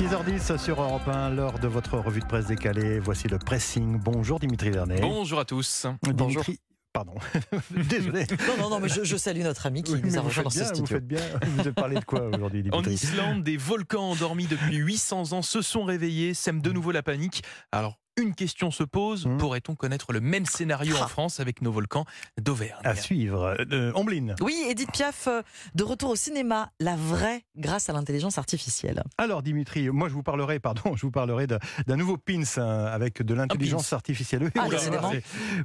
6h10 sur Europe 1, l'heure de votre revue de presse décalée. Voici le pressing. Bonjour Dimitri Vernet. Bonjour à tous. Bonjour. Pardon. Désolé. Non, non, non, mais je, je salue notre ami qui Oui, nous a rejoint dans ce bien, Vous studio. faites bien. Vous avez parlé de quoi aujourd'hui, En Dimitri? Islande, des volcans endormis depuis 800 ans se sont réveillés, sèment de nouveau la panique. Alors, une question se pose Hmm. pourrait-on connaître le même scénario en France avec nos volcans d'Auvergne À suivre. Euh, Ombline. Oui, Edith Piaf, euh, de retour au cinéma, la vraie grâce à l'intelligence artificielle. Alors Dimitri, moi je vous parlerai, pardon, je vous parlerai d'un nouveau pins hein, avec de l'intelligence artificielle. Oui, Ah,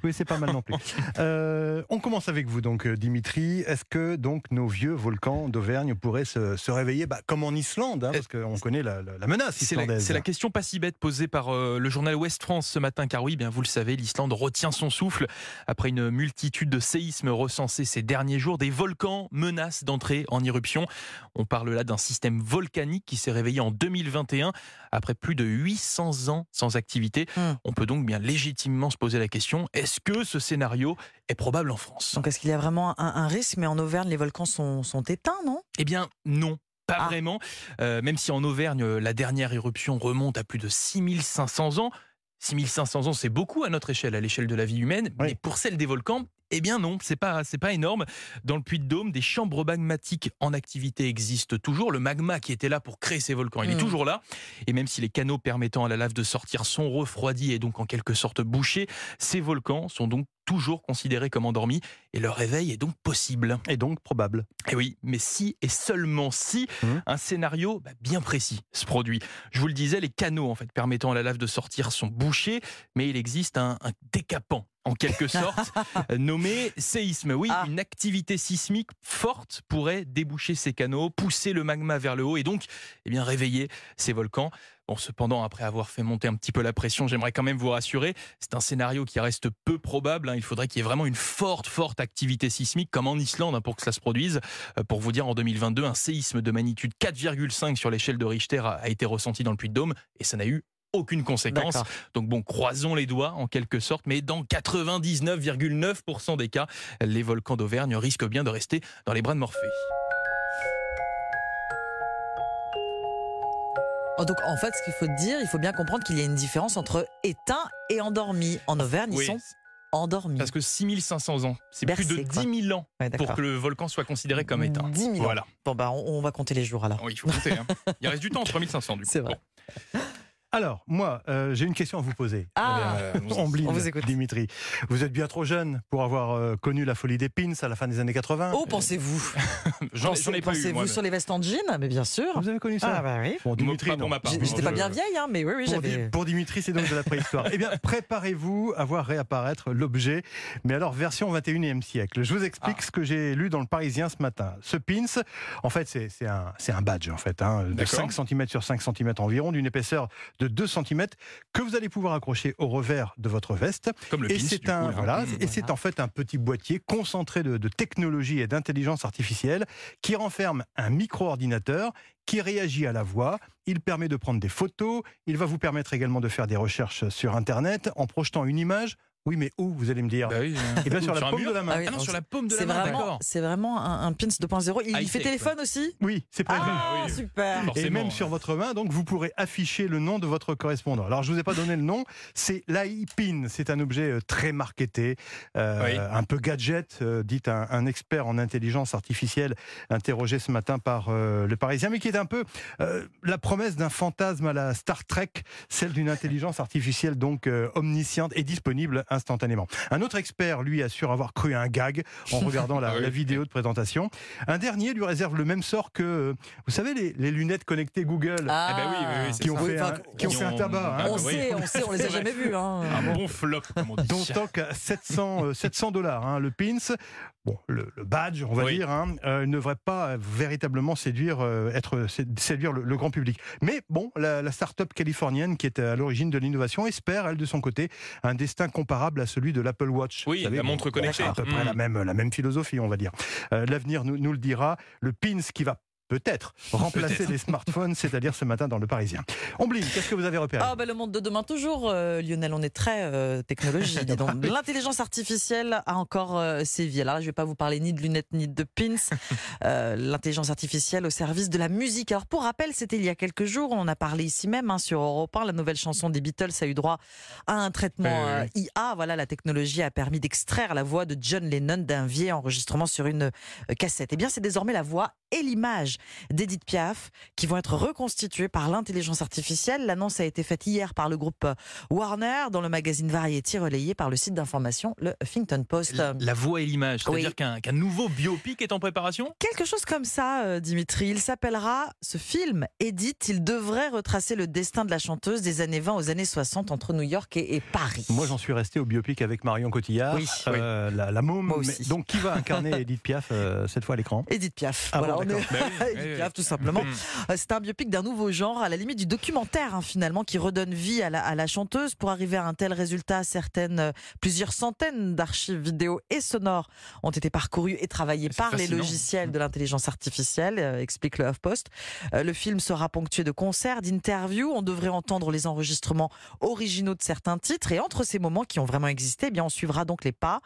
oui, c'est pas mal non plus. Euh, on commence avec vous donc euh, Dimitri. Est-ce que donc nos vieux volcans d'Auvergne pourraient se, se réveiller, bah, comme en Islande, hein, parce qu'on connaît la, la- la menace C'est la, islandaise. c'est la question pas si bête posée par euh, le journal Ouest France ce matin, car oui, bien vous le savez, l'Islande retient son souffle après une multitude de séismes recensés ces derniers jours. Des volcans menacent d'entrer en éruption. On parle là d'un système volcanique qui s'est réveillé en 2021 après plus de 800 ans sans activité. Hmm. On peut donc bien légitimement se poser la question est-ce que ce scénario est probable en France? Donc est-ce qu'il y a vraiment un, un risque? Mais en Auvergne, les volcans sont, sont éteints, non? Eh bien, non. Pas Ah. vraiment, Euh, même si en Auvergne, la dernière éruption remonte à plus de 6500 ans. 6500 ans, c'est beaucoup à notre échelle, à l'échelle de la vie humaine, Oui. mais pour celle des volcans, eh bien non, c'est pas c'est pas énorme. Dans le Puy-de-Dôme, des chambres magmatiques en activité existent toujours. Le magma qui était là pour créer ces volcans, il est Mm. toujours là. Et même si les canaux permettant à la lave de sortir sont refroidis et donc en quelque sorte bouchés, ces volcans sont donc toujours considérés comme endormis et leur réveil est donc possible. Et donc probable. Et oui, mais si et seulement si Mhm. un scénario bah, bien précis se produit. Je vous le disais, les canaux en fait permettant à la lave de sortir sont bouchés, mais il existe un, un décapant en quelque sorte nommé séisme. Oui, Ah. une activité sismique forte pourrait déboucher ces canaux, pousser le magma vers le haut et donc eh bien réveiller ces volcans. Bon, cependant, après avoir fait monter un petit peu la pression, j'aimerais quand même vous rassurer, c'est un scénario qui reste peu probable. hein. Il faudrait qu'il y ait vraiment une forte, forte activité sismique, comme en Islande, hein, pour que cela se produise. Euh, Pour vous dire, en 2022, un séisme de magnitude 4,5 sur l'échelle de Richter a a été ressenti dans le Puy-de-Dôme, et ça n'a eu aucune conséquence. Donc bon, croisons les doigts en quelque sorte, mais dans 99,9% des cas, les volcans d'Auvergne risquent bien de rester dans les bras de Morphée. Donc en fait, ce qu'il faut dire, il faut bien comprendre qu'il y a une différence entre éteint et endormi. En Auvergne, ils Oui, sont endormis. parce que 6500 ans, c'est plus de quoi. 10 000 ans Ouais, pour que le volcan soit considéré comme éteint. 10 000 ans. Voilà. Bon, bah, on, on va compter les jours alors. Oui, il faut compter. hein. Il reste du temps, 3500 du coup. C'est vrai. Bon. Alors, moi, euh, j'ai une question à vous poser. Ah, Euh, on vous écoute. Dimitri. Vous êtes bien trop jeune pour avoir euh, connu la folie des pins à la fin des années 80. oh, pensez-vous J'en ai pas. Pensez-vous sur les vestes en jean Mais bien sûr. Vous avez connu ça Ah, bah oui. Bon, Dimitri, pas non. pour ma part. J'étais pas bien vieille, hein, mais oui, oui, Pour, j'avais. pour Dimitri, c'est donc de la préhistoire. eh bien, préparez-vous à voir réapparaître l'objet, mais alors version 21e siècle. Je vous explique Ah. ce que j'ai lu dans le Parisien ce matin. Ce pins, en fait, c'est un, badge, en fait, hein, de D'accord. 5 cm sur 5 cm environ, d'une épaisseur de 2 cm, que vous allez pouvoir accrocher au revers de votre veste. Comme le Et c'est un, coup, là. voilà, Mmh. et c'est en fait un petit boîtier concentré de, de technologie et d'intelligence artificielle qui renferme un micro-ordinateur qui réagit à la voix. Il permet de prendre des photos. Il va vous permettre également de faire des recherches sur Internet en projetant une image. Oui, mais où Vous allez me dire. Bah oui, euh, Et bien sur la paume mur de la main. Ah oui, Ah non, sur la paume de la C'est main, vraiment, d'accord. c'est vraiment un, un pins 2.0. Il High fait tech, téléphone aussi? Oui, c'est prévu. Ah, oui. super. Et même hein. sur votre main, donc vous pourrez afficher le nom de votre correspondant. Alors je vous ai pas donné le nom, c'est l'iPin. C'est un objet euh, très marketé, euh, Oui. un peu gadget, euh, dit un, un expert en intelligence artificielle interrogé ce matin par euh, le Parisien, mais qui est un peu euh, la promesse d'un fantasme à la Star Trek, celle d'une intelligence artificielle donc euh, omnisciente et disponible instantanément. Un autre expert, lui, assure avoir cru à un gag en regardant la, Ah la vidéo de présentation. Un dernier lui réserve le même sort que, euh, vous savez, les, les lunettes connectées Google. Ah, Eh ben oui, oui, oui, c'est qui ont fait, un, qui ont fait un tabac. hein. on Ah, sait, on sait, on les a jamais vus. Hein. Un bon flop, comme on dit. dont stock à 700 euh, 700 dollars hein, le pins. Bon, le, le badge, on va Oui. dire, hein, euh, ne devrait pas véritablement séduire, euh, être sé- séduire le, le grand public. Mais bon, la, la start-up californienne qui est à l'origine de l'innovation espère, elle de son côté, un destin comparable à celui de l'Apple Watch. Oui, la montre connectée. c'est à peu près Mm. la même la même philosophie, on va dire. Euh, L'avenir nous, nous le dira. Le pins qui va peut-être remplacer les smartphones, c'est-à-dire ce matin dans le Parisien. Ombline, qu'est-ce que vous avez repéré? Ah bah, le monde de demain toujours, euh, Lionel, on est très euh, technologie. L'intelligence artificielle a encore euh, sévi. Alors là, je vais pas vous parler ni de lunettes ni de pins. Euh, L'intelligence artificielle au service de la musique. Alors pour rappel, c'était il y a quelques jours, on en a parlé ici même hein, sur Europe 1, la nouvelle chanson des Beatles a eu droit à un traitement oui, euh, IA. Voilà, la technologie a permis d'extraire la voix de John Lennon d'un vieil enregistrement sur une euh, cassette. Eh bien, c'est désormais la voix et l'image d'Edith Piaf qui vont être reconstituées par l'intelligence artificielle. L'annonce a été faite hier par le groupe euh, Warner dans le magazine Variety relayé par le site d'information le Huffington Post. La, la voix et l'image, c'est-à-dire Oui. qu'un qu'un nouveau biopic est en préparation? Quelque chose comme ça, euh, Dimitri. Il s'appellera ce film Edith. Il devrait retracer le destin de la chanteuse des années 20 aux années 60 entre New York et, et Paris. Moi, j'en suis resté au biopic avec Marion Cotillard, Oui, euh, la, la môme. Moi mais- aussi. donc, qui va incarner Edith Piaf euh, cette fois à l'écran? Edith Piaf. Ah bon, voilà, on d'accord. est- Oui, oui, tout simplement. Mm. Euh, C'est un biopic d'un nouveau genre, à la limite du documentaire, hein, finalement, qui redonne vie à la, à la chanteuse. Pour arriver à un tel résultat, certaines, euh, plusieurs centaines d'archives vidéo et sonores ont été parcourues et travaillées par les logiciels de l'intelligence artificielle, euh, explique le HuffPost. Euh, le film sera ponctué de concerts, d'interviews. On devrait entendre les enregistrements originaux de certains titres. Et entre ces moments qui ont vraiment existé, eh bien, on suivra donc les pas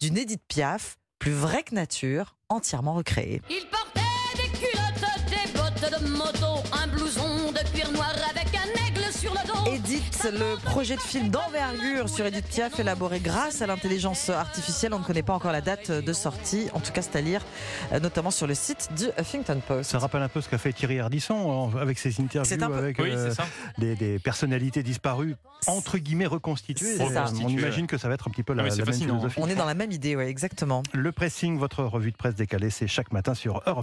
d'une Edith Piaf, plus vraie que nature, entièrement recréée. Il Edith, le projet de film d'envergure sur Edith Piaf élaboré grâce à l'intelligence artificielle. On ne connaît pas encore la date de sortie. En tout cas, c'est à lire, euh, notamment sur le site du Huffington Post. Ça rappelle un peu ce qu'a fait Thierry Ardisson avec ses interviews C'est un peu- avec Oui, euh, c'est ça. des, des personnalités disparues, entre guillemets reconstituées. On imagine que ça va être un petit peu la, Ah, c'est la même fascinant. philosophie. On est dans la même idée, ouais, exactement. Le pressing, votre revue de presse décalée, c'est chaque matin sur Europe.